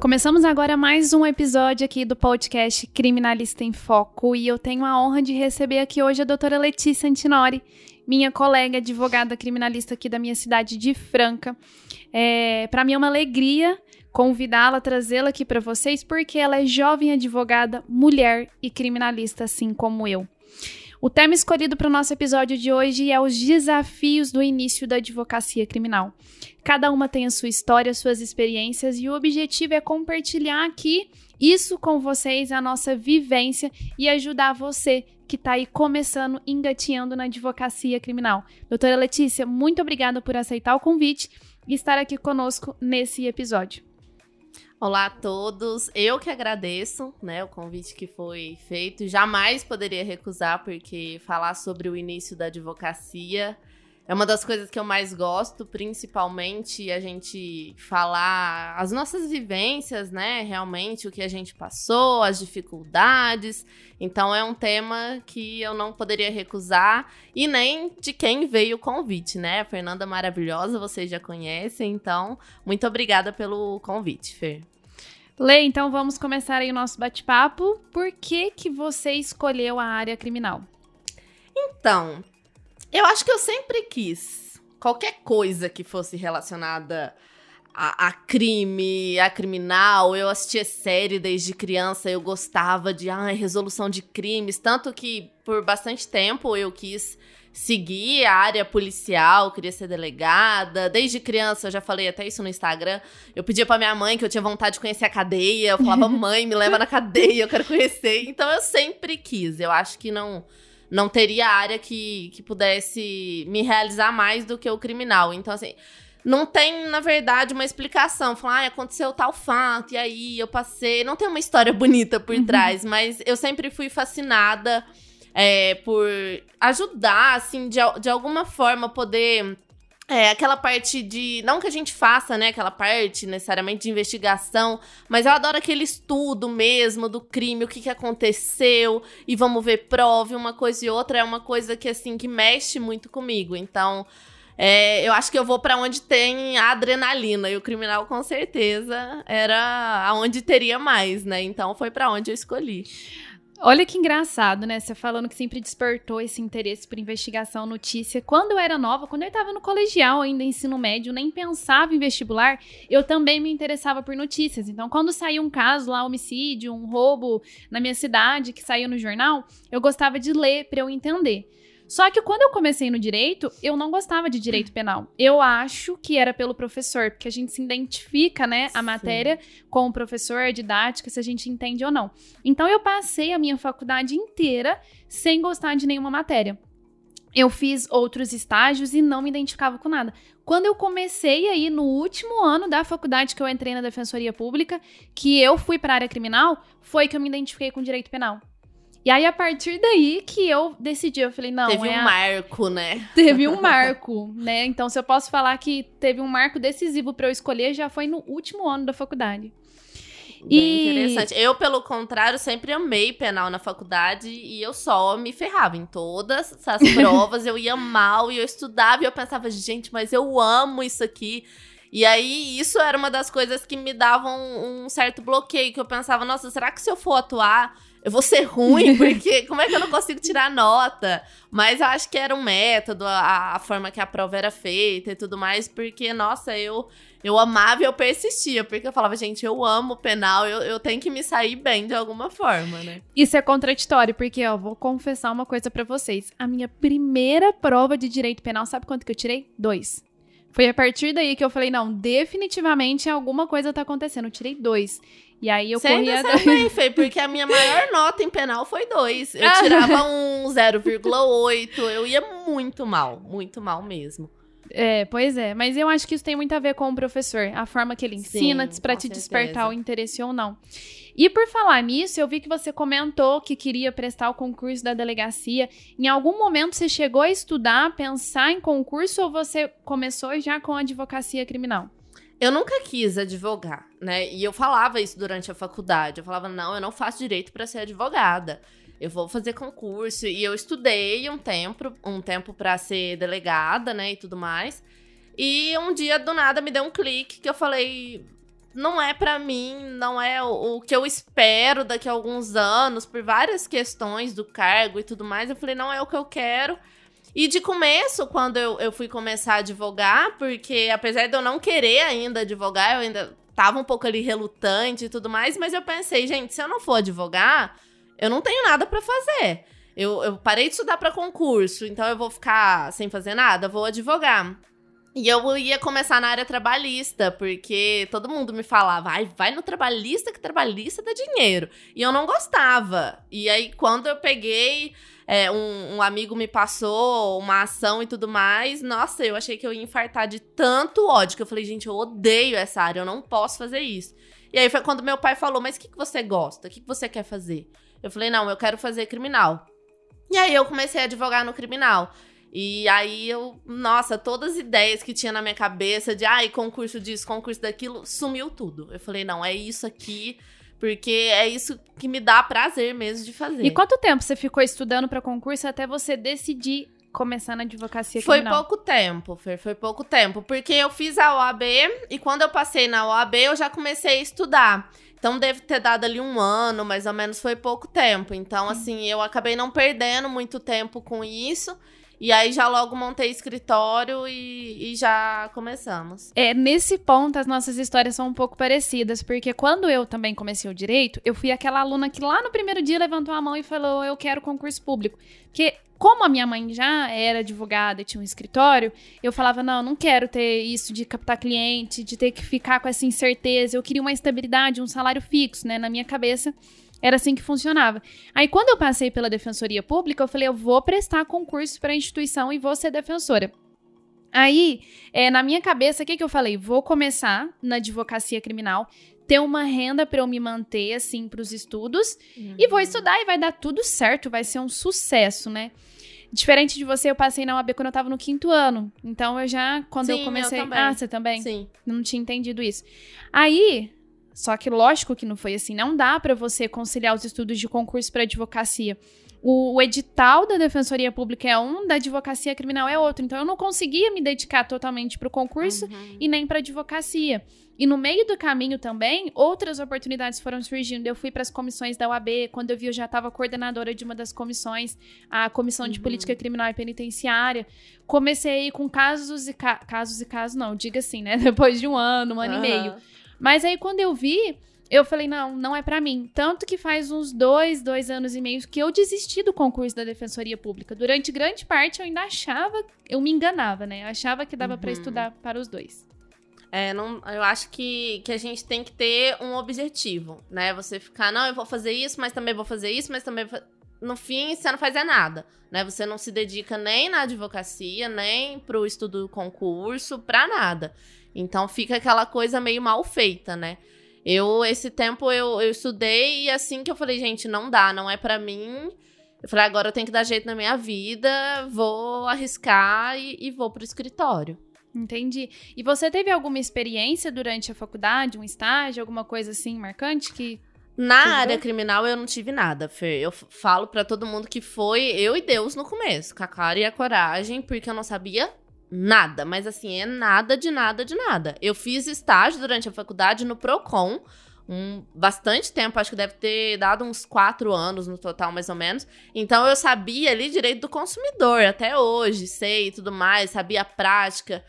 Começamos agora mais um episódio aqui do podcast Criminalista em Foco e eu tenho a honra de receber aqui hoje a doutora Letícia Antinori, minha colega advogada criminalista aqui da minha cidade de Franca. É, para mim é uma alegria convidá-la, trazê-la aqui para vocês, porque ela é jovem advogada, mulher e criminalista, assim como eu. O tema escolhido para o nosso episódio de hoje é os desafios do início da advocacia criminal. Cada uma tem a sua história, suas experiências e o objetivo é compartilhar aqui isso com vocês, a nossa vivência e ajudar você que está aí começando, engatinhando na advocacia criminal. Doutora Letícia, muito obrigada por aceitar o convite e estar aqui conosco nesse episódio. Olá a todos, eu que agradeço, né, o convite que foi feito. Jamais poderia recusar, porque falar sobre o início da advocacia é uma das coisas que eu mais gosto, principalmente a gente falar as nossas vivências, né? Realmente o que a gente passou, as dificuldades. Então é um tema que eu não poderia recusar e nem de quem veio o convite, né? A Fernanda maravilhosa, vocês já conhecem, então muito obrigada pelo convite, Fer. Lê, então vamos começar aí o nosso bate-papo. Por que que você escolheu a área criminal? Então, eu acho que eu sempre quis qualquer coisa que fosse relacionada a, a, crime, a criminal. Eu assistia série desde criança, eu gostava de ai, resolução de crimes. Tanto que por bastante tempo eu quis seguir a área policial, queria ser delegada. Desde criança, eu já falei até isso no Instagram. Eu pedia pra minha mãe que eu tinha vontade de conhecer a cadeia. Eu falava, mãe, me leva na cadeia, eu quero conhecer. Então eu sempre quis. Eu acho que não não teria área que, que pudesse me realizar mais do que o criminal. Então, assim, não tem, na verdade, uma explicação. Falar, ah, aconteceu tal fato, e aí eu passei. Não tem uma história bonita por uhum. trás, mas eu sempre fui fascinada é, por ajudar, assim, de, de alguma forma poder é, aquela parte de. Não que a gente faça, né? Aquela parte necessariamente de investigação, mas eu adoro aquele estudo mesmo do crime, o que, que aconteceu, e vamos ver prova, uma coisa e outra. É uma coisa que, assim, que mexe muito comigo. Então. É, eu acho que eu vou para onde tem a adrenalina e o criminal com certeza era aonde teria mais, né? Então foi para onde eu escolhi. Olha que engraçado, né? Você falando que sempre despertou esse interesse por investigação, notícia. Quando eu era nova, quando eu estava no colegial, ainda ensino médio, nem pensava em vestibular, eu também me interessava por notícias. Então, quando saiu um caso lá, homicídio, um roubo na minha cidade, que saiu no jornal, eu gostava de ler para eu entender. Só que quando eu comecei no direito, eu não gostava de direito penal. Eu acho que era pelo professor, porque a gente se identifica, né, a Sim. matéria com o professor, a didática, se a gente entende ou não. Então eu passei a minha faculdade inteira sem gostar de nenhuma matéria. Eu fiz outros estágios e não me identificava com nada. Quando eu comecei aí no último ano da faculdade que eu entrei na Defensoria Pública, que eu fui para a área criminal, foi que eu me identifiquei com direito penal. E aí, a partir daí que eu decidi, eu falei, não. Teve é um a... marco, né? Teve um marco, né? Então, se eu posso falar que teve um marco decisivo para eu escolher, já foi no último ano da faculdade. Bem e... interessante. Eu, pelo contrário, sempre amei penal na faculdade e eu só me ferrava em todas essas provas. eu ia mal e eu estudava e eu pensava, gente, mas eu amo isso aqui. E aí, isso era uma das coisas que me davam um certo bloqueio, que eu pensava, nossa, será que se eu for atuar eu vou ser ruim, porque como é que eu não consigo tirar nota? Mas eu acho que era um método, a, a, forma que a prova era feita e tudo mais, porque, nossa, eu, eu amava e eu persistia, porque eu falava, gente, eu amo penal, eu, eu tenho que me sair bem de alguma forma, né? Isso é contraditório, porque, ó, vou confessar uma coisa para vocês. A minha primeira prova de direito penal, sabe quanto que eu tirei? Dois. Foi a partir daí que eu falei, não, definitivamente alguma coisa tá acontecendo. Eu tirei dois. E aí eu Você corria... Ainda bem, Fê, porque a minha maior nota em penal foi dois. Eu tirava um 0,8, eu ia muito mal, muito mal mesmo. É, pois é. Mas eu acho que isso tem muito a ver com o professor. A forma que ele ensina para te certeza. despertar o interesse ou não. E por falar nisso, eu vi que você comentou que queria prestar o concurso da delegacia. Em algum momento você chegou a estudar, pensar em concurso ou você começou já com a advocacia criminal? Eu nunca quis advogar, né? E eu falava isso durante a faculdade. Eu falava, não, eu não faço direito para ser advogada. Eu vou fazer concurso. E eu estudei um tempo, um tempo para ser delegada, né? E tudo mais. E um dia, do nada, me deu um clique que eu falei. não é para mim, não é o, que eu espero daqui a alguns anos, por várias questões do cargo e tudo mais. Eu falei, não é o que eu quero. E de começo, quando eu, eu fui começar a advogar, porque apesar de eu não querer ainda advogar, eu ainda tava um pouco ali relutante e tudo mais, mas eu pensei, gente, se eu não for advogar, eu não tenho nada para fazer. Eu, eu parei de estudar para concurso, então eu vou ficar sem fazer nada, vou advogar. E eu ia começar na área trabalhista, porque todo mundo me falava, vai, vai no trabalhista, que trabalhista dá dinheiro. E eu não gostava. E aí, quando eu peguei, é, um, um, amigo me passou uma ação e tudo mais, nossa, eu achei que eu ia infartar de tanto ódio, que eu falei, gente, eu odeio essa área, eu não posso fazer isso. E aí foi quando meu pai falou, mas o que, que você gosta? O que, que você quer fazer? Eu falei, não, eu quero fazer criminal. E aí eu comecei a advogar no criminal. E aí eu, nossa, todas as ideias que tinha na minha cabeça de, ai, concurso disso, concurso daquilo, sumiu tudo. Eu falei, não, é isso aqui, porque é isso que me dá prazer mesmo de fazer. E quanto tempo você ficou estudando para concurso até você decidir começar na advocacia Foi pouco tempo, Fer, foi pouco tempo, porque eu fiz a OAB e quando eu passei na OAB eu já comecei a estudar. Então deve ter dado ali um ano, mais ou menos, foi pouco tempo. Então, assim, eu acabei não perdendo muito tempo com isso. E aí já logo montei escritório e, e, já começamos. É, nesse ponto as nossas histórias são um pouco parecidas, porque quando eu também comecei o direito, eu fui aquela aluna que lá no primeiro dia levantou a mão e falou: "Eu quero concurso público". Porque como a minha mãe já era advogada e tinha um escritório, eu falava: "Não, não quero ter isso de captar cliente, de ter que ficar com essa incerteza. Eu queria uma estabilidade, um salário fixo, né, na minha cabeça". Era assim que funcionava. Aí, quando eu passei pela Defensoria Pública, eu falei: eu vou prestar concurso para a instituição e vou ser defensora. Aí, é, na minha cabeça, o que, que eu falei? Vou começar na advocacia criminal, ter uma renda para eu me manter, assim, para os estudos, uhum. e vou uhum. estudar e vai dar tudo certo, vai ser um sucesso, né? Diferente de você, eu passei na UAB quando eu tava no quinto ano. Então eu já, quando Sim, eu comecei. Eu ah, você também? Sim. Não tinha entendido isso. Aí, só que lógico que não foi assim. Não dá para você conciliar os estudos de concurso para advocacia. O, o, edital da Defensoria Pública é um, da advocacia criminal é outro. Então eu não conseguia me dedicar totalmente para o concurso uhum. e nem para advocacia. E no meio do caminho também, outras oportunidades foram surgindo. Eu fui para as comissões da UAB, quando eu vi eu já estava coordenadora de uma das comissões, a Comissão de uhum. Política Criminal e Penitenciária. Comecei com casos e ca casos e casos, não, diga assim, né? Depois de um ano, um ano uhum. e meio mas aí quando eu vi, eu falei, não, não é para mim. Tanto que faz uns dois, dois anos e meio que eu desisti do concurso da Defensoria Pública. Durante grande parte eu ainda achava, eu me enganava, né? Eu achava que dava uhum. para estudar para os dois. É, não, eu acho que, que a gente tem que ter um objetivo, né? Você ficar, não, eu vou fazer isso, mas também vou fazer isso, mas também. No fim, você não faz é nada, né? Você não se dedica nem na advocacia, nem pro estudo do concurso, pra nada. Então fica aquela coisa meio mal feita, né? Eu, esse tempo, eu, eu estudei e assim que eu falei, gente, não dá, não é para mim. Eu falei, agora eu tenho que dar jeito na minha vida, vou arriscar e, e vou pro escritório. Entendi. E você teve alguma experiência durante a faculdade, um estágio, alguma coisa assim marcante que na área criminal eu não tive nada, Fer. Eu falo para todo mundo que foi eu e Deus no começo, com a cara e a coragem, porque eu não sabia nada, mas assim, é nada de nada de nada. Eu fiz estágio durante a faculdade no Procon, um bastante tempo, acho que deve ter dado uns quatro anos no total, mais ou menos. Então eu sabia ali direito do consumidor, até hoje, sei tudo mais, sabia a prática.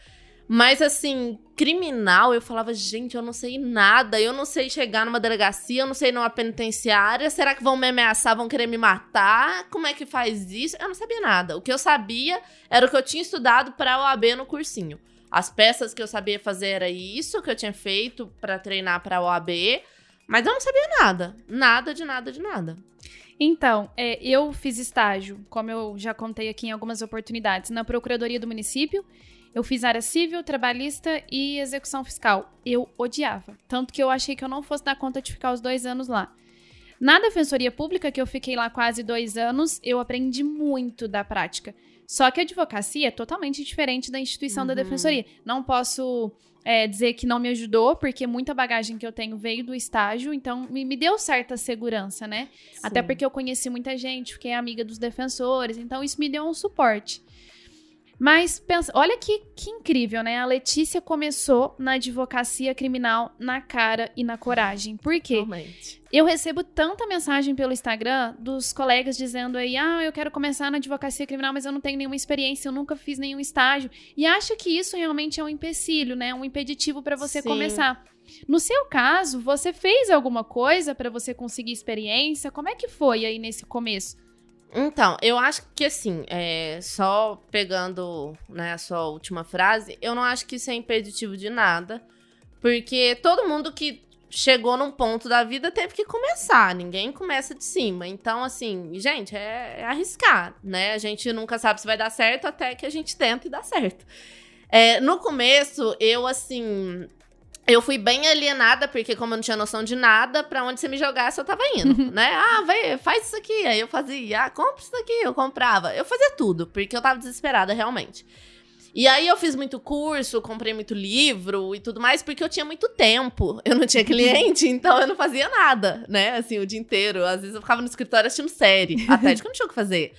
Mas assim, criminal, eu falava, gente, eu não sei nada, eu não sei chegar numa delegacia, eu não sei numa penitenciária, será que vão me ameaçar, vão querer me matar? Como é que faz isso? Eu não sabia nada. O que eu sabia era o que eu tinha estudado para o OAB no cursinho. As peças que eu sabia fazer era isso que eu tinha feito para treinar para o OAB, mas eu não sabia nada, nada de nada de nada. Então, é, eu fiz estágio, como eu já contei aqui em algumas oportunidades, na Procuradoria do Município eu fiz área civil, trabalhista e execução fiscal. Eu odiava. Tanto que eu achei que eu não fosse dar conta de ficar os dois anos lá. Na Defensoria Pública, que eu fiquei lá quase dois anos, eu aprendi muito da prática. Só que a advocacia é totalmente diferente da instituição uhum. da Defensoria. Não posso é, dizer que não me ajudou, porque muita bagagem que eu tenho veio do estágio, então me, me deu certa segurança, né? Sim. Até porque eu conheci muita gente, fiquei amiga dos defensores, então isso me deu um suporte. Mas pensa, olha que, que incrível, né? A Letícia começou na advocacia criminal na cara e na coragem. Por quê? Realmente. Eu recebo tanta mensagem pelo Instagram dos colegas dizendo aí: ah, eu quero começar na advocacia criminal, mas eu não tenho nenhuma experiência, eu nunca fiz nenhum estágio. E acha que isso realmente é um empecilho, né? Um impeditivo para você Sim. começar. No seu caso, você fez alguma coisa para você conseguir experiência? Como é que foi aí nesse começo? Então, eu acho que assim, é, só pegando né, a sua última frase, eu não acho que isso é impeditivo de nada. Porque todo mundo que chegou num ponto da vida teve que começar, ninguém começa de cima. Então, assim, gente, é, é arriscar, né? A gente nunca sabe se vai dar certo até que a gente tenta e dá certo. É, no começo, eu, assim, eu fui bem alienada, porque como eu não tinha noção de nada, pra onde você me jogasse, eu tava indo, né? Ah, vai, faz isso aqui. Aí eu fazia, ah, compra isso aqui, eu comprava. Eu fazia tudo, porque eu tava desesperada, realmente. E aí eu fiz muito curso, comprei muito livro e tudo mais, porque eu tinha muito tempo. Eu não tinha cliente, então eu não fazia nada, né? Assim, o dia inteiro. Às vezes eu ficava no escritório assistindo série, até de que eu não tinha o que fazer.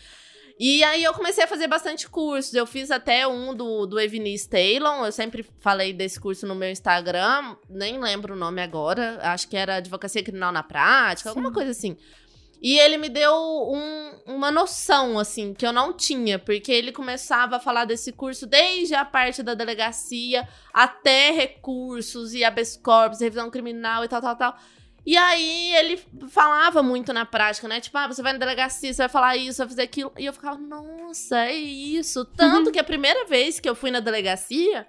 E aí eu comecei a fazer bastante cursos. Eu fiz até um do, do Evinis Talon. Eu sempre falei desse curso no meu Instagram. Nem lembro o nome agora. Acho que era Advocacia Criminal na Prática, alguma Sim. coisa assim. E ele me deu um- uma noção, assim, que eu não tinha, porque ele começava a falar desse curso desde a parte da delegacia até recursos e habeas corpus, revisão criminal e tal, tal, tal. E aí ele falava muito na prática, né? Tipo, ah, você vai na delegacia, você vai falar isso, vai fazer aquilo. E eu ficava, nossa, é isso. Tanto que a primeira vez que eu fui na delegacia,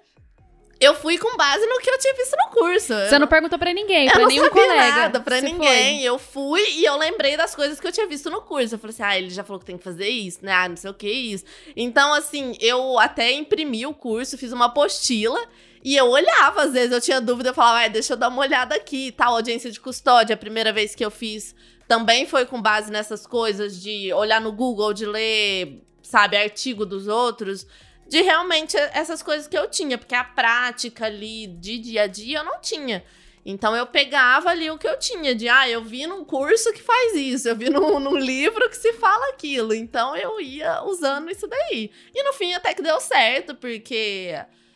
eu fui com base no que eu tinha visto no curso. Você não perguntou pra ninguém, Eu pra não nenhum colega. nada pra Você ninguém. Eu fui e eu lembrei das coisas que eu tinha visto no curso. Eu falei assim, ah, ele já falou que tem que fazer isso, né? Ah, não sei o que isso. Então, assim, eu até imprimi o curso, fiz uma apostila e eu olhava, às vezes eu tinha dúvida, eu falava, ah, deixa eu dar uma olhada aqui, tal, audiência de custódia. A primeira vez que eu fiz também foi com base nessas coisas de olhar no Google, de ler, sabe, artigo dos outros de realmente essas coisas que eu tinha, porque a prática ali de dia a dia eu não tinha. Então eu pegava ali o que eu tinha, de ah, eu vi num curso que faz isso, eu vi num, num livro que se fala aquilo. Então eu ia usando isso daí. E no fim até que deu certo, porque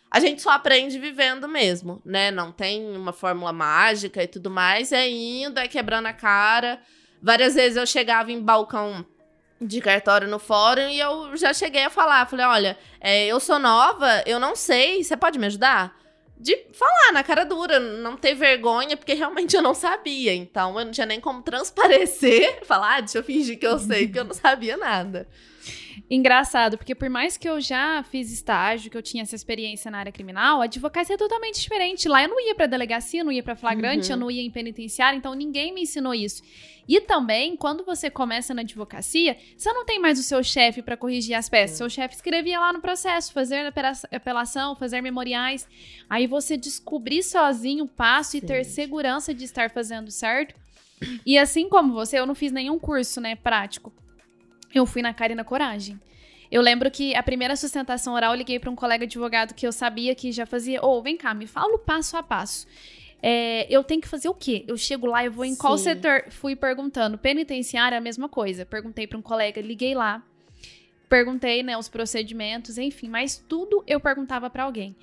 a gente só aprende vivendo mesmo, né? Não tem uma fórmula mágica e tudo mais, é indo, é quebrando a cara. Várias vezes eu chegava em balcão de cartório no fórum e eu já cheguei a falar, falei, olha, é, eu sou nova, eu não sei, você pode me ajudar? De falar na cara dura, não ter vergonha, porque realmente eu não sabia. Então eu não tinha nem como transparecer, falar, ah, deixa eu fingir que eu sei, porque eu não sabia nada. Engraçado, porque por mais que eu já fiz estágio, que eu tinha essa experiência na área criminal, a advocacia é totalmente diferente. Lá eu não ia pra delegacia, não ia pra flagrante, Uhum. eu não ia em penitenciário, então ninguém me ensinou isso. E também, quando você começa na advocacia, você não tem mais o seu chefe pra corrigir as peças. Seu chefe escrevia lá no processo, fazer apela- apelação, fazer memoriais. Aí você descobrir sozinho o passo e ter Sim. segurança de estar fazendo certo. E assim como você, eu não fiz nenhum curso, né, prático. Eu fui na cara e na coragem. Eu lembro que a primeira sustentação oral eu liguei para um colega advogado que eu sabia que já fazia. Ô, vem cá, me fala o passo a passo. É, eu tenho que fazer o quê? Eu chego lá, eu vou em qual Sim. setor? Fui perguntando. Penitenciária, é a mesma coisa. Perguntei para um colega, liguei lá. Perguntei, né, os procedimentos, enfim, mas tudo eu perguntava para alguém.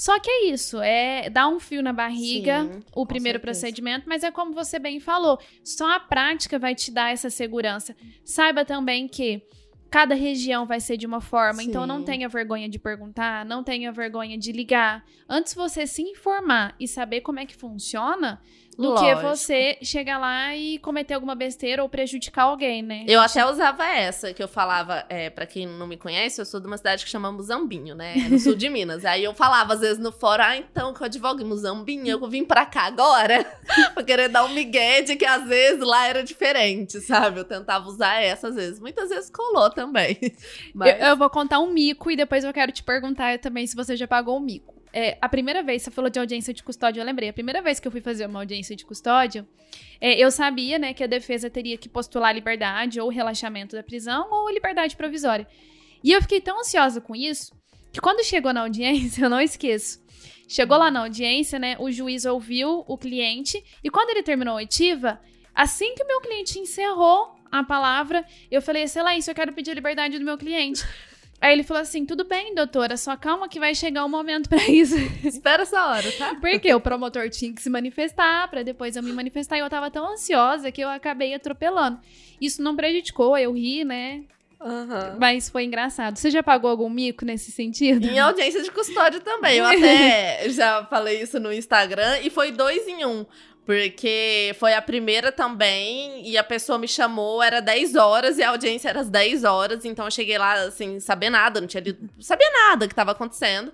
Só que é isso, é dar um fio na barriga, Sim, o primeiro certeza. procedimento, mas é como você bem falou, só a prática vai te dar essa segurança. Saiba também que cada região vai ser de uma forma, então não Sim. tenha vergonha de perguntar, não tenha vergonha de ligar. Antes você se informar e saber como é que funciona, do que Lógico. você chegar lá e cometer alguma besteira ou prejudicar alguém, né? Eu até usava essa, que eu falava, é, para quem não me conhece, eu sou de uma cidade que chama Muzambinho, né? É no sul de Minas. Aí eu falava, às vezes, no fórum, ah, então, que eu advogo em Muzambinho, eu vim pra cá agora pra querer dar um migué de que às vezes lá era diferente, sabe? Eu tentava usar essa às vezes. Muitas vezes colou também. Mas... Eu, eu vou contar um mico e depois eu quero te perguntar também se você já pagou um mico. É, a primeira vez, você falou de audiência de custódia, eu lembrei. A primeira vez que eu fui fazer uma audiência de custódia, é, eu sabia, né, que a defesa teria que postular liberdade ou relaxamento da prisão ou liberdade provisória. E eu fiquei tão ansiosa com isso que quando chegou na audiência, eu não esqueço. Chegou lá na audiência, né, o juiz ouviu o cliente e quando ele terminou a oitiva, assim que o meu cliente encerrou a palavra, eu falei, excelência, eu quero pedir a liberdade do meu cliente. Aí ele falou assim: tudo bem, doutora, só calma que vai chegar o momento pra isso. Espera essa hora, tá? Porque o promotor tinha que se manifestar pra depois eu me manifestar. E eu tava tão ansiosa que eu acabei atropelando. Isso não prejudicou, eu ri, né? Aham. Mas foi engraçado. Você já pagou algum mico nesse sentido? Em audiência de custódia também. Eu até já falei isso no Instagram e foi dois em um. Porque foi a primeira também, e a pessoa me chamou, era 10 horas, e a audiência era às 10 horas, então eu cheguei lá, assim, saber nada, não tinha lido, sabia nada que tava acontecendo.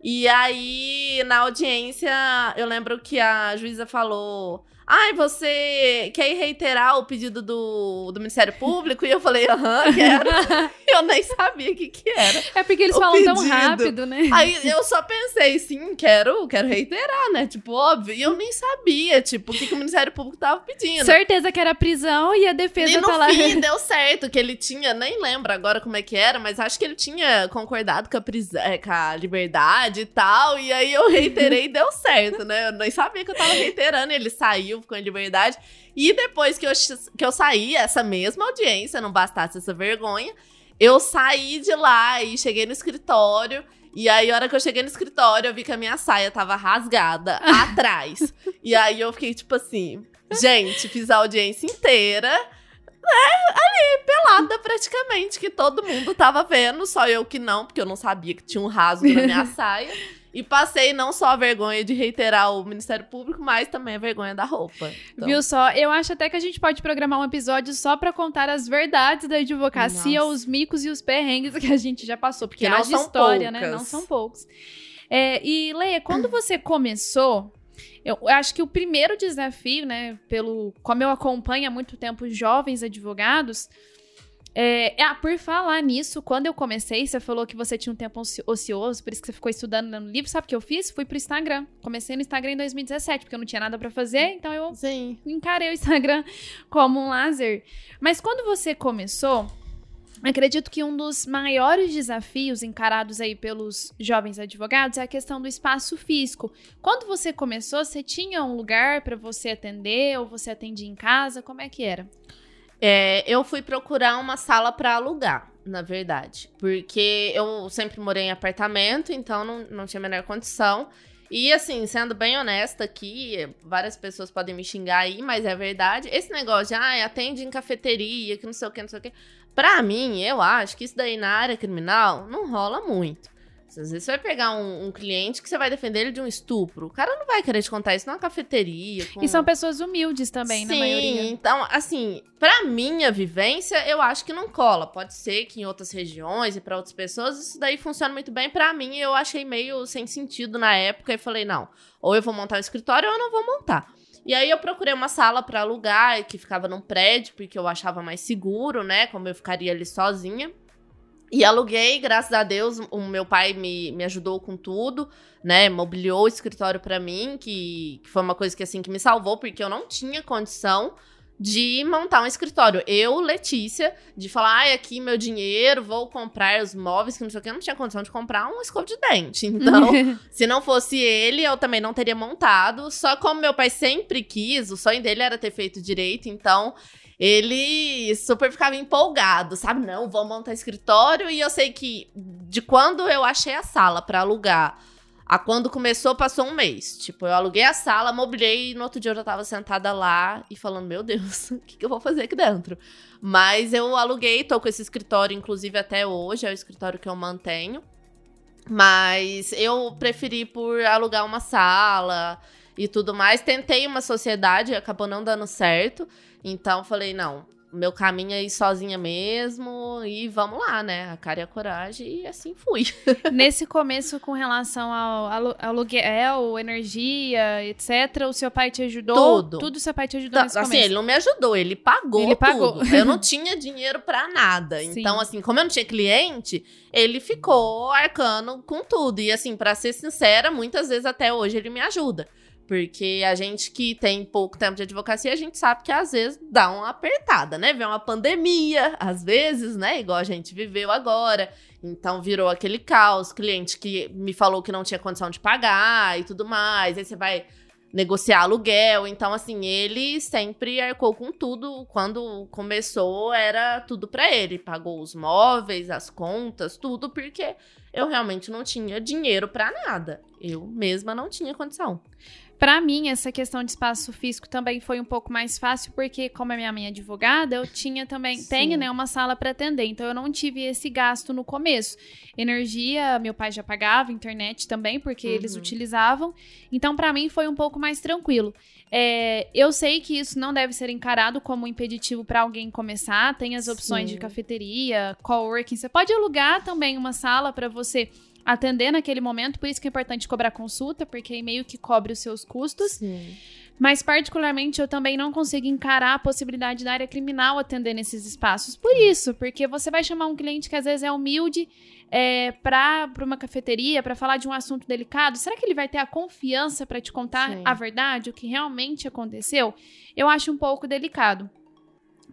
E aí, na audiência, eu lembro que a juíza falou: Ai, você quer reiterar o pedido do, do Ministério Público? E eu falei, aham, quero. eu nem sabia o que, que era. É porque eles O falam tão pedido. rápido, né? Aí eu só pensei, sim, quero, quero reiterar, né? Tipo, óbvio. E eu nem sabia, tipo, o que, que o Ministério Público tava pedindo. Certeza que era prisão e a defesa E no tá lá. fim deu certo, que ele tinha, nem lembro agora como é que era, mas acho que ele tinha concordado com a, prisão, é, com a liberdade e tal. E aí eu reiterei e deu certo, né? Eu nem sabia que eu tava reiterando. Ele saiu, ficou em liberdade. E depois que eu, que eu saí, essa mesma audiência, não bastasse essa vergonha, eu saí de lá e cheguei no escritório. E aí, a hora que eu cheguei no escritório, eu vi que a minha saia tava rasgada atrás. E aí eu fiquei tipo assim, gente, fiz a audiência inteira, né? Ali, pelada praticamente, que todo mundo tava vendo, só eu que não, porque eu não sabia que tinha um rasgo na minha saia. E passei não só a vergonha de reiterar o Ministério Público, mas também a vergonha da roupa. Então, Viu só? Eu acho até que a gente pode programar um episódio só pra contar as verdades da advocacia, Nossa. os micos e os perrengues que a gente já passou. Porque Que não são história, né? poucas. Não são poucos. É, e, Leia, quando você começou, eu acho que o primeiro desafio, né, pelo como eu acompanho há muito tempo jovens advogados, é, ah, por falar nisso, quando eu comecei, você falou que você tinha um tempo oci- ocioso, por isso que você ficou estudando no livro. Sabe o que eu fiz? Fui pro Instagram. Comecei no Instagram em 2017, porque eu não tinha nada pra fazer, então eu Sim. encarei o Instagram como um lazer. Mas quando você começou, acredito que um dos maiores desafios encarados aí pelos jovens advogados é a questão do espaço físico. Quando você começou, você tinha um lugar pra você atender ou você atendia em casa? Como é que era? É, eu fui procurar uma sala pra alugar, na verdade. Porque eu sempre morei em apartamento, então não, não tinha a menor condição. E assim, sendo bem honesta aqui, várias pessoas podem me xingar aí, mas é verdade. Esse negócio de, ah, atende em cafeteria, que não sei o que, não sei o que. Pra mim, eu acho que isso daí na área criminal não rola muito. Às vezes você vai pegar um, um cliente que você vai defender ele de um estupro. O cara não vai querer te contar isso numa cafeteria. Com... E são pessoas humildes também, Sim, na maioria. então, assim, pra minha vivência, eu acho que não cola. Pode ser que em outras regiões e pra outras pessoas isso daí funciona muito bem. Pra mim, eu achei meio sem sentido na época e falei, não, ou eu vou montar um escritório ou eu não vou montar. E aí eu procurei uma sala pra alugar que ficava num prédio, porque eu achava mais seguro, né? Como eu ficaria ali sozinha. E aluguei, graças a Deus, o meu pai me, me ajudou com tudo, né? Mobiliou o escritório pra mim, que, que foi uma coisa que assim que me salvou, porque eu não tinha condição de montar um escritório. Eu, Letícia, de falar, ai, aqui meu dinheiro, vou comprar os móveis, que não sei o que, eu não tinha condição de comprar um escova de dente. Então, se não fosse ele, eu também não teria montado. Só como meu pai sempre quis, o sonho dele era ter feito direito, então ele super ficava empolgado, sabe? Não, vou montar escritório. E eu sei que de quando eu achei a sala pra alugar a quando começou, passou um mês. Tipo, eu aluguei a sala, mobilei e no outro dia eu já tava sentada lá e falando: Meu Deus, o que, que eu vou fazer aqui dentro? Mas eu aluguei, tô com esse escritório, inclusive até hoje, é o escritório que eu mantenho. Mas eu preferi por alugar uma sala e tudo mais. Tentei uma sociedade, acabou não dando certo. Então falei, não, meu caminho é ir sozinha mesmo e vamos lá, né? A cara e a coragem e assim fui. Nesse começo, com relação ao alu- aluguel, energia, etc., o seu pai te ajudou? Tudo. Tudo seu pai te ajudou nesse assim, começo? ele não me ajudou, ele pagou Ele pagou. tudo. Eu não tinha dinheiro pra nada. Sim. Então, assim, como eu não tinha cliente, ele ficou arcando com tudo. E assim, pra ser sincera, muitas vezes até hoje ele me ajuda. Porque a gente que tem pouco tempo de advocacia, a gente sabe que às vezes dá uma apertada, né? Vem uma pandemia, às vezes, né? Igual a gente viveu agora. Então virou aquele caos, cliente que me falou que não tinha condição de pagar e tudo mais. Aí você vai negociar aluguel. Então, assim, ele sempre arcou com tudo. Quando começou, era tudo para ele. Pagou os móveis, as contas, tudo, porque eu realmente não tinha dinheiro para nada. Eu mesma não tinha condição. Para mim, essa questão de espaço físico também foi um pouco mais fácil, porque como a minha mãe é advogada, eu tinha também, Sim. tenho, né, uma sala para atender, então eu não tive esse gasto no começo. Energia, meu pai já pagava, internet também, porque uhum. eles utilizavam, então para mim foi um pouco mais tranquilo. É, eu sei que isso não deve ser encarado como impeditivo para alguém começar, tem as opções Sim. de cafeteria, coworking, você pode alugar também uma sala para você atender naquele momento, por isso que é importante cobrar consulta, porque meio que cobre os seus custos. Sim. Mas, particularmente, eu também não consigo encarar a possibilidade da área criminal atender nesses espaços. Por isso, porque você vai chamar um cliente que às vezes é humilde é, para uma cafeteria, para falar de um assunto delicado. Será que ele vai ter a confiança para te contar Sim. a verdade, o que realmente aconteceu? Eu acho um pouco delicado.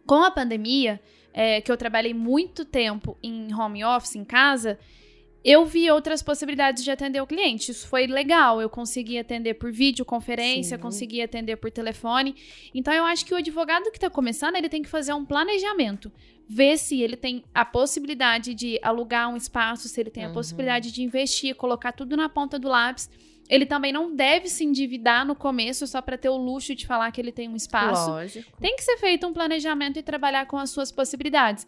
Com a pandemia, é, que eu trabalhei muito tempo em home office, em casa, eu vi outras possibilidades de atender o cliente. Isso foi legal. Eu consegui atender por videoconferência, Sim. consegui atender por telefone. Então, eu acho que o advogado que está começando, ele tem que fazer um planejamento. Ver se ele tem a possibilidade de alugar um espaço, se ele tem a uhum. possibilidade de investir, colocar tudo na ponta do lápis. Ele também não deve se endividar no começo só para ter o luxo de falar que ele tem um espaço. Lógico. Tem que ser feito um planejamento e trabalhar com as suas possibilidades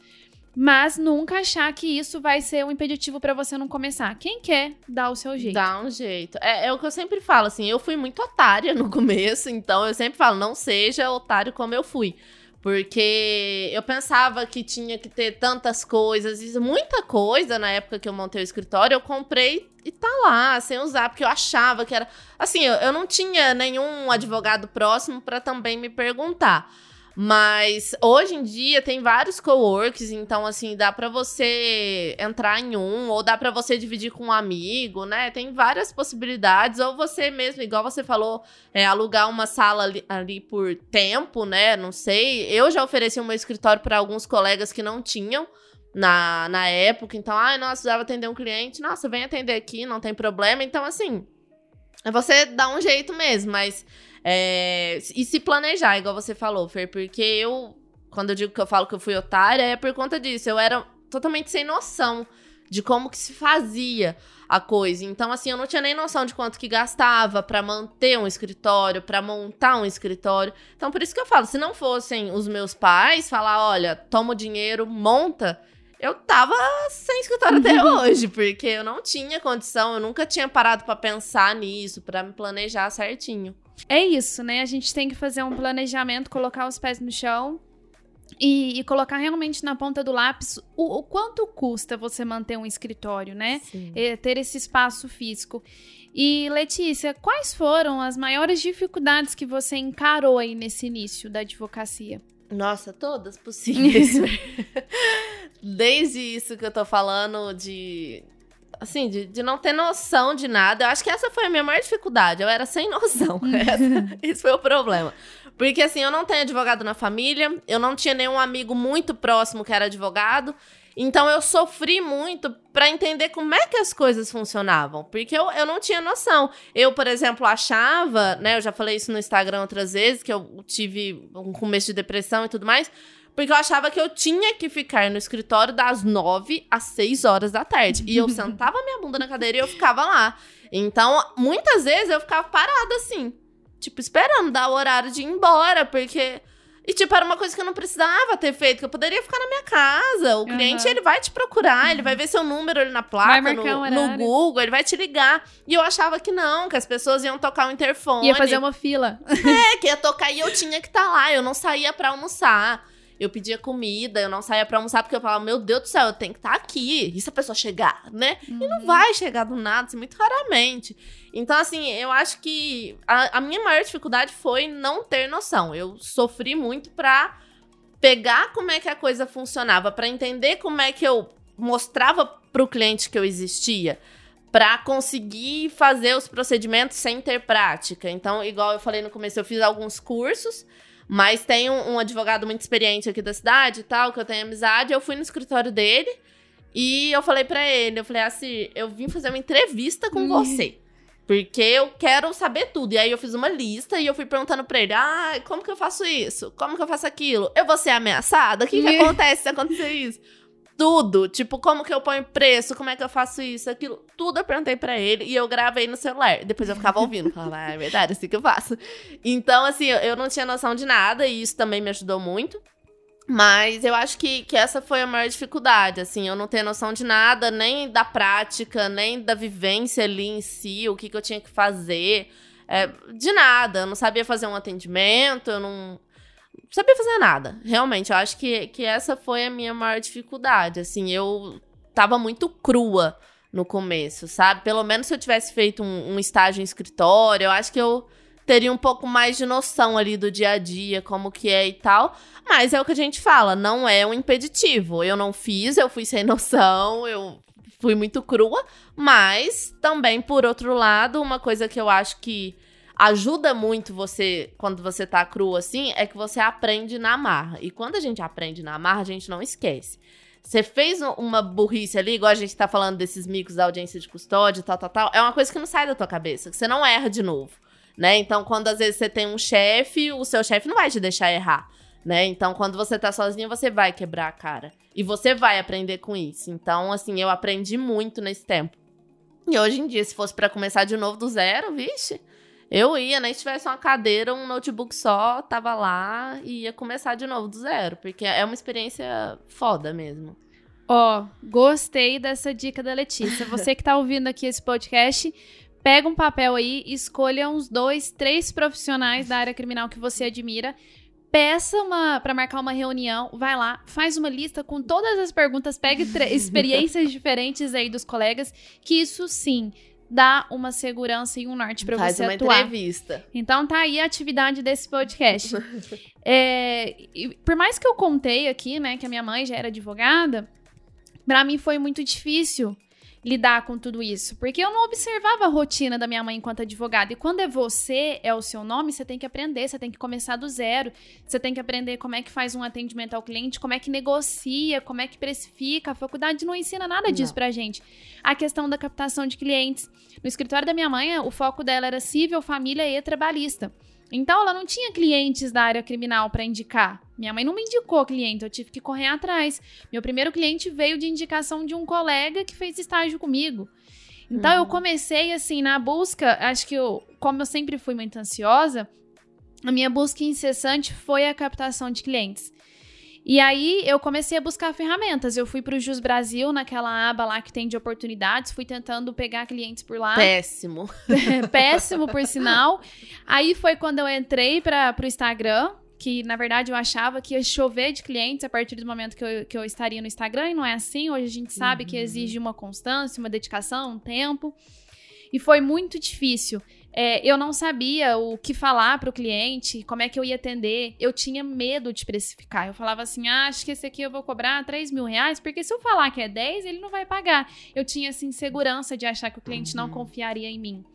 mas nunca achar que isso vai ser um impeditivo para você não começar. Quem quer, dá o seu jeito. Dá um jeito. É, é, o que eu sempre falo, assim, eu fui muito otária no começo, então eu sempre falo, não seja otário como eu fui. Porque eu pensava que tinha que ter tantas coisas, muita coisa na época que eu montei o escritório, eu comprei e tá lá, sem usar, porque eu achava que era. Assim, eu, eu não tinha nenhum advogado próximo para também me perguntar. Mas hoje em dia tem vários coworks, então assim, dá para você entrar em um ou dá para você dividir com um amigo, né? Tem várias possibilidades ou você mesmo, igual você falou, é, alugar uma sala ali, ali, por tempo, né? Não sei. Eu já ofereci um meu escritório para alguns colegas que não tinham na, na época, então, ai, nossa, precisava atender um cliente, nossa, vem atender aqui, não tem problema. Então, assim, você dá um jeito mesmo, mas é, e se planejar, igual você falou, Fer, porque eu, quando eu digo que eu falo que eu fui otária, é por conta disso. Eu era totalmente sem noção de como que se fazia a coisa. Então, assim, eu não tinha nem noção de quanto que gastava para manter um escritório, para montar um escritório. Então, por isso que eu falo, se não fossem os meus pais falar, olha, toma o dinheiro, monta, eu tava sem escritório até hoje, porque eu não tinha condição, eu nunca tinha parado para pensar nisso, para me planejar certinho. É isso, né? A gente tem que fazer um planejamento, colocar os pés no chão e, e, colocar realmente na ponta do lápis o, o, quanto custa você manter um escritório, né? É, ter esse espaço físico. E Letícia, quais foram as maiores dificuldades que você encarou aí nesse início da advocacia? Nossa, todas possíveis. Desde isso que eu tô falando de assim, de, de não ter noção de nada. Eu acho que essa foi a minha maior dificuldade. Eu era sem noção. Esse foi o problema. Porque, assim, eu não tenho advogado na família, eu não tinha nenhum amigo muito próximo que era advogado. Então, eu sofri muito para entender como é que as coisas funcionavam. Porque eu, eu não tinha noção. Eu, por exemplo, achava, né? Eu já falei isso no Instagram outras vezes, que eu tive um começo de depressão e tudo mais. Porque eu achava que eu tinha que ficar no escritório das nove às seis horas da tarde. E eu sentava minha bunda na cadeira e eu ficava lá. Então, muitas vezes eu ficava parada assim, tipo, esperando dar o horário de ir embora, porque. E, tipo, era uma coisa que eu não precisava ter feito, que eu poderia ficar na minha casa. O uhum. cliente, ele vai te procurar, ele vai ver seu número ali na placa, no, no, Google, ele vai te ligar. E eu achava que não, que as pessoas iam tocar o interfone. Ia fazer uma fila. É, que ia tocar e eu tinha que estar tá lá, eu não saía pra almoçar eu pedia comida, eu não saía pra almoçar porque eu falava, meu Deus do céu, eu tenho que estar tá aqui. E se a pessoa chegar, né? Uhum. E não uhum. vai chegar do nada, assim, muito raramente. Então, assim, eu acho que a, a, minha maior dificuldade foi não ter noção. Eu sofri muito pra pegar como é que a coisa funcionava, para entender como é que eu mostrava pro cliente que eu existia para conseguir fazer os procedimentos sem ter prática. Então, igual eu falei no começo, eu fiz alguns cursos mas tem um, um, advogado muito experiente aqui da cidade e tal, que eu tenho amizade. Eu fui no escritório dele e eu falei para ele, eu falei assim, eu vim fazer uma entrevista com hum. você. Porque eu quero saber tudo. E aí eu fiz uma lista e eu fui perguntando pra ele: ah, como que eu faço isso? Como que eu faço aquilo? Eu vou ser ameaçada? O que, que acontece se acontecer isso? Tudo. Tipo, como que eu ponho preço? Como é que eu faço isso, aquilo? Tudo eu perguntei pra ele e eu gravei no celular. Depois eu ficava ouvindo. Falava, ah, é verdade, é assim que eu faço. Então, assim, eu não tinha noção de nada e isso também me ajudou muito. Mas eu acho que, que essa foi a maior dificuldade, assim, eu não ter noção de nada, nem da prática, nem da vivência ali em si, o que, que eu tinha que fazer, é, de nada. Eu não sabia fazer um atendimento, eu não sabia fazer nada. Realmente, eu acho que, que essa foi a minha maior dificuldade, assim, eu tava muito crua no começo, sabe? Pelo menos se eu tivesse feito um, um estágio em escritório, eu acho que eu teria um pouco mais de noção ali do dia a dia, como que é e tal. Mas é o que a gente fala, não é um impeditivo. Eu não fiz, eu fui sem noção, eu fui muito crua, mas também, por outro lado, uma coisa que eu acho que ajuda muito você quando você tá cru assim é que você aprende na marra. E quando a gente aprende na marra, a gente não esquece. Você fez uma burrice ali, igual a gente tá falando desses micos da audiência de custódia, tal, tal, tal. É uma coisa que não sai da tua cabeça, que você não erra de novo né? Então, quando às vezes você tem um chefe, o seu chefe não vai te deixar errar, né? Então, quando você tá sozinho, você vai quebrar a cara. E você vai aprender com isso. Então, assim, eu aprendi muito nesse tempo. E hoje em dia, se fosse para começar de novo do zero, vixe, eu ia, nem né? se tivesse uma cadeira, um notebook só, tava lá e ia começar de novo do zero, porque é uma experiência foda mesmo. Ó, oh, gostei dessa dica da Letícia. Você que tá ouvindo aqui esse podcast, Pega um papel aí, escolha uns dois, três profissionais da área criminal que você admira. Peça uma para marcar uma reunião, vai lá, faz uma lista com todas as perguntas, pegue experiências diferentes aí dos colegas, que isso sim dá uma segurança e um norte para você uma atuar. entrevista. Então tá aí a atividade desse podcast. é, por mais que eu contei aqui, né, que a minha mãe já era advogada, para mim foi muito difícil lidar com tudo isso, porque eu não observava a rotina da minha mãe enquanto advogada. E quando é você, é o seu nome, você tem que aprender, você tem que começar do zero. Você tem que aprender como é que faz um atendimento ao cliente, como é que negocia, como é que precifica. A faculdade não ensina nada disso não. pra gente. A questão da captação de clientes. No escritório da minha mãe, o foco dela era civil, família e trabalhista. Então ela não tinha clientes da área criminal para indicar. Minha mãe não me indicou cliente, eu tive que correr atrás. Meu primeiro cliente veio de indicação de um colega que fez estágio comigo. Então uhum. eu comecei assim na busca, acho que eu, como eu sempre fui muito ansiosa, a minha busca incessante foi a captação de clientes. E aí eu comecei a buscar ferramentas. Eu fui para o Jus Brasil, naquela aba lá que tem de oportunidades, fui tentando pegar clientes por lá. Péssimo. Péssimo, por sinal. Aí foi quando eu entrei para o Instagram, que na verdade eu achava que ia chover de clientes a partir do momento que eu, que eu estaria no Instagram, e não é assim. Hoje a gente sabe uhum. que exige uma constância, uma dedicação, um tempo. E foi muito difícil. É, eu não sabia o que falar para o cliente, como é que eu ia atender. Eu tinha medo de precificar. Eu falava assim: ah, acho que esse aqui eu vou cobrar 3 mil reais, porque se eu falar que é 10, ele não vai pagar. Eu tinha essa insegurança de achar que o cliente não uhum. confiaria em mim.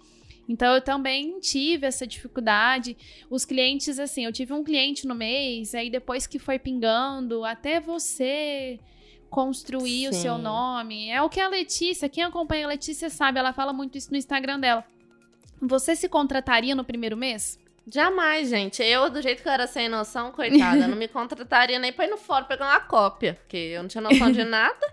Então eu também tive essa dificuldade. Os clientes, assim, eu tive um cliente no mês, aí depois que foi pingando, até você construir Sim. o seu nome. É o que a Letícia, quem acompanha a Letícia sabe, ela fala muito isso no Instagram dela. Você se contrataria no primeiro mês? Jamais, gente. Eu, do jeito que eu era sem noção, coitada, não me contrataria nem pra ir no fórum pegar uma cópia, porque eu não tinha noção de nada.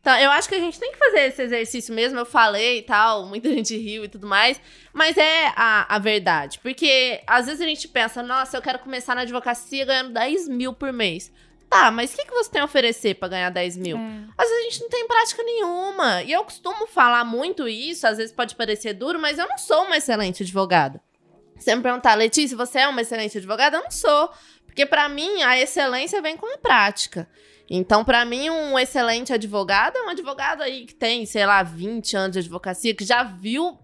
Então, eu acho que a gente tem que fazer esse exercício mesmo. Eu falei e tal, muita gente riu e tudo mais. Mas é a, a verdade. Porque às vezes a gente pensa, nossa, eu quero começar na advocacia ganhando 10 mil por mês. Tá, mas o que, que você tem a oferecer para ganhar 10 mil? É. Às vezes a gente não tem prática nenhuma. E eu costumo falar muito isso, às vezes pode parecer duro, mas eu não sou uma excelente advogada. Você me perguntar, Letícia, você é uma excelente advogada? Eu não sou. Porque para mim, a excelência vem com a prática. Então, para mim, um excelente advogado é um advogado aí que tem, sei lá, 20 anos de advocacia, que já viu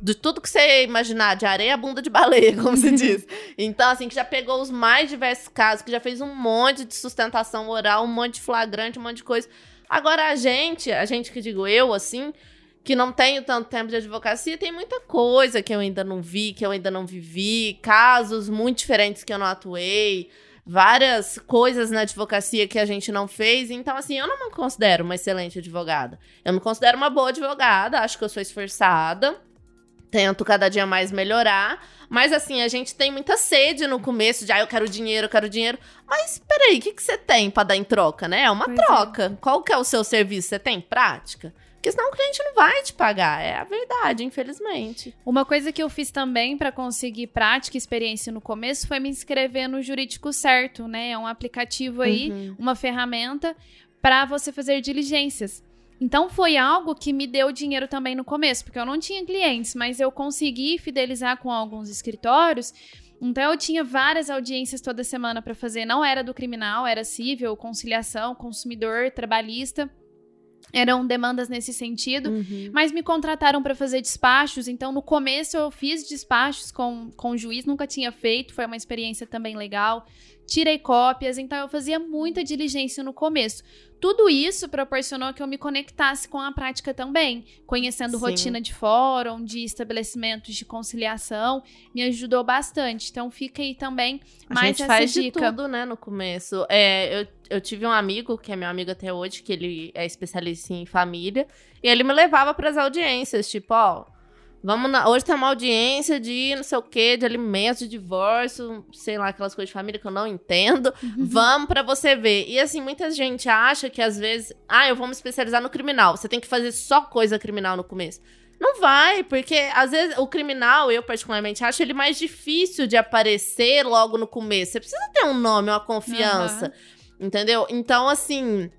de tudo que você imaginar, de areia bunda de baleia, como se diz. Então, assim, que já pegou os mais diversos casos, que já fez um monte de sustentação oral, um monte de flagrante, um monte de coisa. Agora, a gente, a gente que digo eu, assim, que não tenho tanto tempo de advocacia, tem muita coisa que eu ainda não vi, que eu ainda não vivi, casos muito diferentes que eu não atuei, várias coisas na advocacia que a gente não fez. Então, assim, eu não me considero uma excelente advogada. Eu me considero uma boa advogada, acho que eu sou esforçada tento cada dia mais melhorar. Mas assim, a gente tem muita sede no começo de, ah, eu quero dinheiro, eu quero dinheiro. Mas peraí, o que, que você tem pra dar em troca, né? É uma pois é. troca. É. Qual que é o seu serviço? Você tem prática? Porque senão o cliente não vai te pagar. É a verdade, infelizmente. Uma coisa que eu fiz também para conseguir prática e experiência no começo foi me inscrever no Jurídico Certo, né? É um aplicativo aí, uhum. uma ferramenta para você fazer diligências. Então foi algo que me deu dinheiro também no começo, porque eu não tinha clientes, mas eu consegui fidelizar com alguns escritórios. Então eu tinha várias audiências toda semana para fazer, não era do criminal, era civil, conciliação, consumidor, trabalhista. Eram demandas nesse sentido, uhum. mas me contrataram para fazer despachos. Então, no começo, eu fiz despachos com, com o juiz, nunca tinha feito, foi uma experiência também legal tirei cópias, então eu fazia muita diligência no começo. Tudo isso proporcionou que eu me conectasse com a prática também, conhecendo Sim. rotina de fórum, de estabelecimentos de conciliação, me ajudou bastante. Então fica aí também mais a gente essa faz dica. de tudo, né, no começo. É, eu, eu tive um amigo, que é meu amigo até hoje, que ele é especialista em família, e ele me levava para as audiências, tipo, ó, Vamos na... Hoje tem uma audiência de não sei o que, de alimentos, de divórcio, sei lá, aquelas coisas de família que eu não entendo. Uhum. Vamos para você ver. E assim, muita gente acha que às vezes, ah, eu vou me especializar no criminal. Você tem que fazer só coisa criminal no começo. Não vai, porque às vezes o criminal, eu particularmente acho ele mais difícil de aparecer logo no começo. Você precisa ter um nome, uma confiança. Uhum. Entendeu? Então, assim,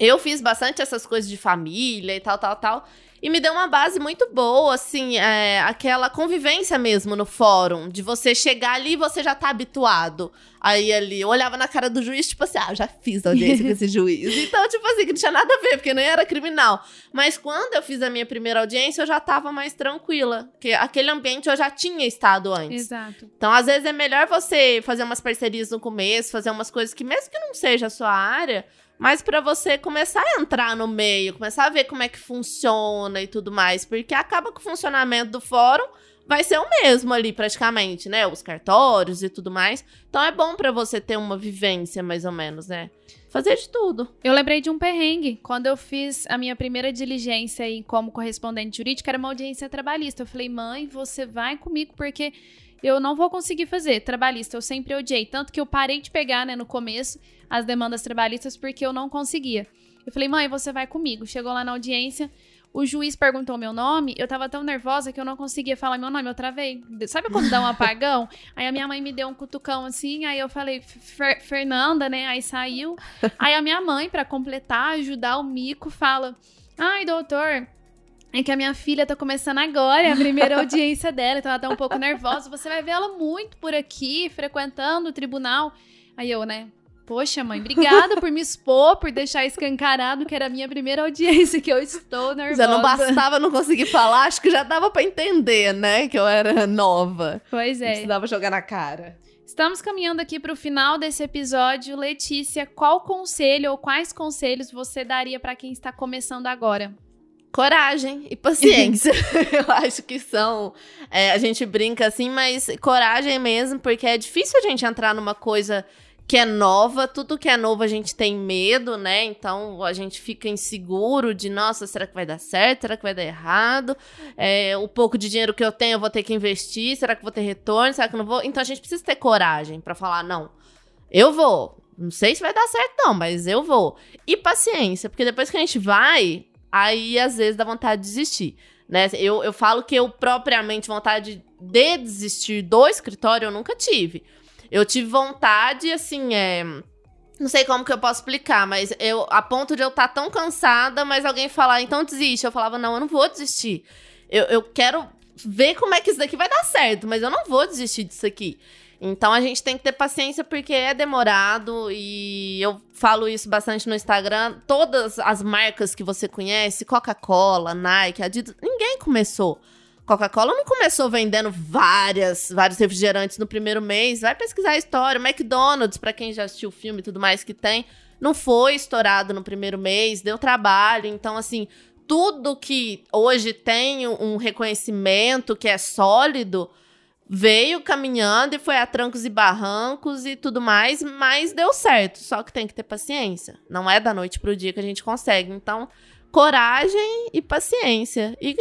eu fiz bastante essas coisas de família e tal, tal, tal. E me deu uma base muito boa, assim, é, aquela convivência mesmo no fórum, de você chegar ali e você já tá habituado. Aí ali, eu olhava na cara do juiz, tipo assim, ah, já fiz audiência com esse juiz. Então, tipo assim, que não tinha nada a ver, porque nem era criminal. Mas quando eu fiz a minha primeira audiência, eu já tava mais tranquila. Porque aquele ambiente eu já tinha estado antes. Exato. Então, às vezes, é melhor você fazer umas parcerias no começo, fazer umas coisas que, mesmo que não seja a sua área, mas para você começar a entrar no meio, começar a ver como é que funciona e tudo mais, porque acaba que o funcionamento do fórum vai ser o mesmo ali praticamente, né? Os cartórios e tudo mais. Então é bom para você ter uma vivência mais ou menos, né? Fazer de tudo. Eu lembrei de um perrengue. Quando eu fiz a minha primeira diligência aí como correspondente jurídica, era uma audiência trabalhista. Eu falei, mãe, você vai comigo porque eu não vou conseguir fazer trabalhista. Eu sempre odiei. Tanto que eu parei de pegar, né, no começo, as demandas trabalhistas porque eu não conseguia. Eu falei, mãe, você vai comigo. Chegou lá na audiência, o juiz perguntou meu nome, eu tava tão nervosa que eu não conseguia falar meu nome, eu travei. Sabe quando dá um apagão? aí a minha mãe me deu um cutucão assim, aí eu falei, Fernanda, né? Aí saiu. Aí a minha mãe, para completar, ajudar o mico, fala: Ai, doutor, é que a minha filha tá começando agora, é a primeira audiência dela, então ela tá um pouco nervosa. Você vai ver ela muito por aqui, frequentando o tribunal. Aí eu, né? Poxa, mãe, obrigada por me expor, por deixar escancarado que era a minha primeira audiência, que eu estou nervosa. Já não bastava não conseguir falar, acho que já dava para entender, né? Que eu era nova. Pois é. Não precisava jogar na cara. Estamos caminhando aqui para o final desse episódio. Letícia, qual conselho ou quais conselhos você daria para quem está começando agora? Coragem e paciência. eu acho que são. É, a gente brinca assim, mas coragem mesmo, porque é difícil a gente entrar numa coisa que é nova, tudo que é novo a gente tem medo, né? Então a gente fica inseguro de, nossa, será que vai dar certo? Será que vai dar errado? É, o pouco de dinheiro que eu tenho eu vou ter que investir? Será que vou ter retorno? Será que não vou? Então a gente precisa ter coragem para falar, não, eu vou. Não sei se vai dar certo, não, mas eu vou. E paciência, porque depois que a gente vai, aí às vezes dá vontade de desistir. Né? Eu, eu falo que eu propriamente vontade de desistir do escritório eu nunca tive. Eu tive vontade, assim, é. Não sei como que eu posso explicar, mas eu, a ponto de eu estar tá tão cansada, mas alguém falar, então desiste. Eu falava, não, eu não vou desistir. Eu, eu quero ver como é que isso daqui vai dar certo, mas eu não vou desistir disso aqui. Então a gente tem que ter paciência porque é demorado e eu falo isso bastante no Instagram. Todas as marcas que você conhece, Coca-Cola, Nike, Adidas, ninguém começou. Coca-Cola não começou vendendo várias, vários refrigerantes no primeiro mês. Vai pesquisar a história. McDonald's, para quem já assistiu o filme e tudo mais que tem, não foi estourado no primeiro mês, deu trabalho. Então, assim, tudo que hoje tem um reconhecimento que é sólido veio caminhando e foi a trancos e barrancos e tudo mais, mas deu certo. Só que tem que ter paciência. Não é da noite pro dia que a gente consegue. Então, coragem e paciência. E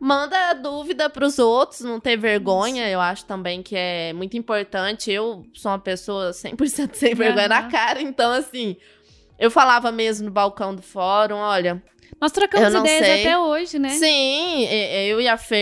manda dúvida pros outros, não ter vergonha. Eu acho também que é muito importante. Eu sou uma pessoa 100% sem vergonha Aham. na cara, então assim, eu falava mesmo no balcão do fórum, olha, Nós trocamos ideias sei. até hoje, né? Sim, e- e eu e a Fê,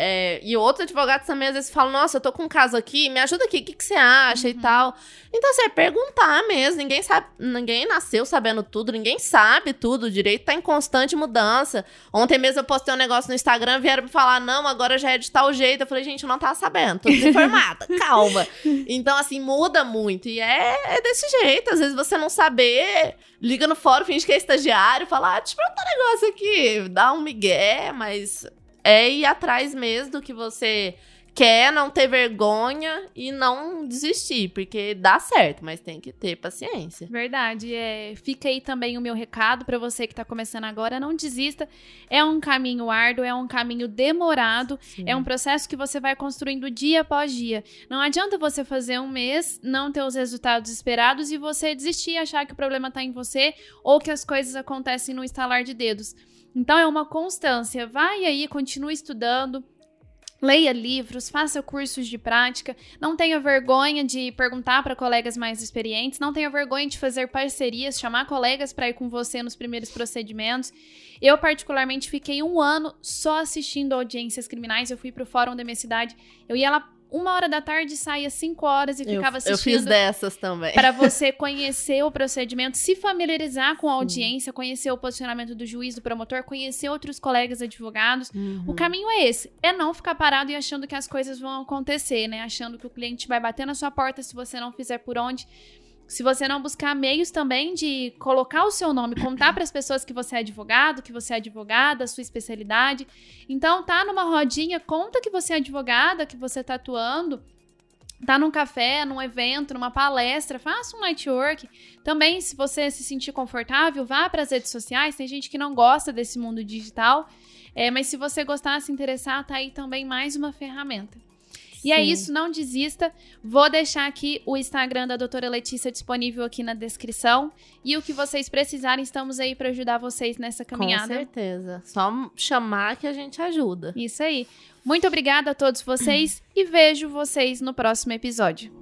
é, e outros advogados também às vezes falam, nossa, eu tô com um caso aqui, me ajuda aqui, o que, que você acha e Uhum. tal. Então, assim, é perguntar mesmo, ninguém sabe, ninguém nasceu sabendo tudo, ninguém sabe tudo, o direito tá em constante mudança. Ontem mesmo eu postei um negócio no Instagram, vieram me falar, não, agora já é de tal jeito. Eu falei, gente, eu não tava sabendo, tô desinformada, calma. Então, assim, muda muito, e é, é desse jeito, às vezes você não saber, liga no fórum, finge que é estagiário, fala, ah, deixa um negócio aqui, dá um migué, mas é ir atrás mesmo do que você quer, não ter vergonha e não desistir, porque dá certo, mas tem que ter paciência. Verdade. É, fica aí também o meu recado para você que tá começando agora. Não desista. É um caminho árduo, é um caminho demorado. É um processo que você vai construindo dia após dia. Não adianta você fazer um mês, não ter os resultados esperados e você desistir e achar que o problema tá em você ou que as coisas acontecem no estalar de dedos. Então é uma constância. Vai aí, continue estudando. Leia livros, faça cursos de prática, não tenha vergonha de perguntar para colegas mais experientes, não tenha vergonha de fazer parcerias, chamar colegas para ir com você nos primeiros procedimentos. Eu, particularmente, fiquei um ano só assistindo audiências criminais. Eu fui pro fórum da minha cidade, eu ia lá uma hora da tarde, saía cinco horas e Eu, ficava eu fiz assistindo dessas também. para você conhecer o procedimento, se familiarizar com a audiência, conhecer o posicionamento do juiz, do promotor, conhecer outros colegas advogados. Uhum. O caminho é esse, é não ficar parado e achando que as coisas vão acontecer, né? Achando que o cliente vai bater na sua porta se você não fizer por onde. Se você não buscar meios também de colocar o seu nome, contar para as pessoas que você é advogado, que você é advogada, a sua especialidade. Então, tá numa rodinha, conta que você é advogada, que você tá atuando. Tá num café, num evento, numa palestra, faça um network. Também, se você se sentir confortável, vá para as redes sociais. Tem gente que não gosta desse mundo digital. É, mas se você gostar, se interessar, tá aí também mais uma ferramenta. E é isso, não desista. Vou deixar aqui o Instagram da doutora Letícia disponível aqui na descrição. E o que vocês precisarem, estamos aí para ajudar vocês nessa Com caminhada. certeza. Só chamar que a gente ajuda. Isso aí. Muito obrigada a todos vocês e vejo vocês no próximo episódio.